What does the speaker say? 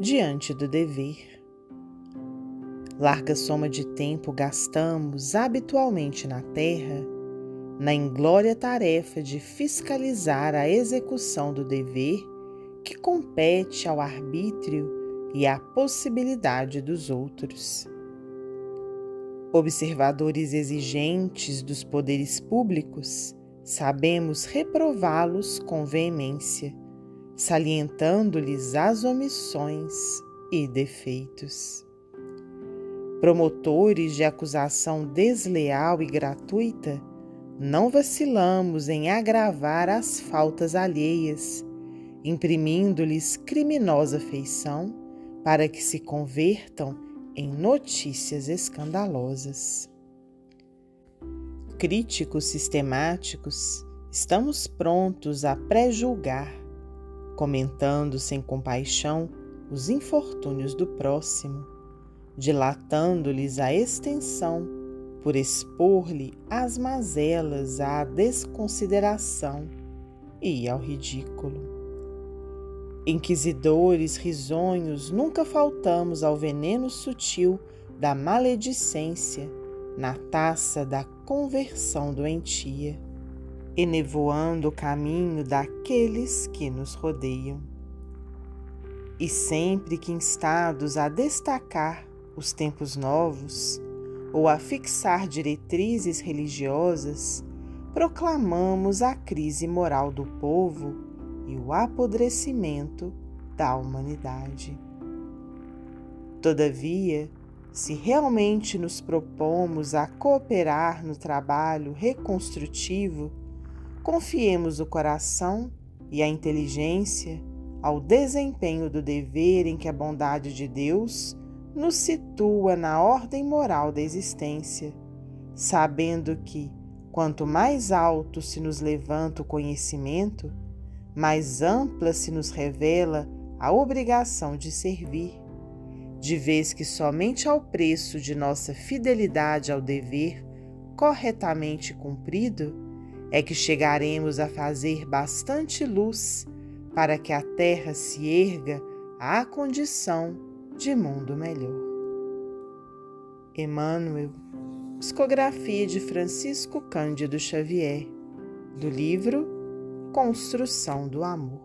diante do dever. Larga soma de tempo gastamos habitualmente na Terra na inglória tarefa de fiscalizar a execução do dever que compete ao arbítrio e à possibilidade dos outros. Observadores exigentes dos poderes públicos, sabemos reprová-los com veemência, salientando-lhes as omissões e defeitos. Promotores de acusação desleal e gratuita, não vacilamos em agravar as faltas alheias, imprimindo-lhes criminosa feição para que se convertam em notícias escandalosas. Críticos sistemáticos, estamos prontos a pré-julgar, comentando sem compaixão os infortúnios do próximo, dilatando-lhes a extensão por expor-lhe as mazelas à desconsideração e ao ridículo. Inquisidores risonhos, nunca faltamos ao veneno sutil da maledicência na taça da conversão doentia, enevoando o caminho daqueles que nos rodeiam. E sempre que instados a destacar os tempos novos ou a fixar diretrizes religiosas, proclamamos a crise moral do povo e o apodrecimento da humanidade. Todavia, se realmente nos propomos a cooperar no trabalho reconstrutivo, confiemos o coração e a inteligência ao desempenho do dever em que a bondade de Deus nos situa na ordem moral da existência, sabendo que, quanto mais alto se nos levanta o conhecimento, mais ampla se nos revela a obrigação de servir, de vez que somente ao preço de nossa fidelidade ao dever corretamente cumprido é que chegaremos a fazer bastante luz para que a terra se erga à condição de mundo melhor. Emmanuel, psicografia de Francisco Cândido Xavier, do livro construção do amor.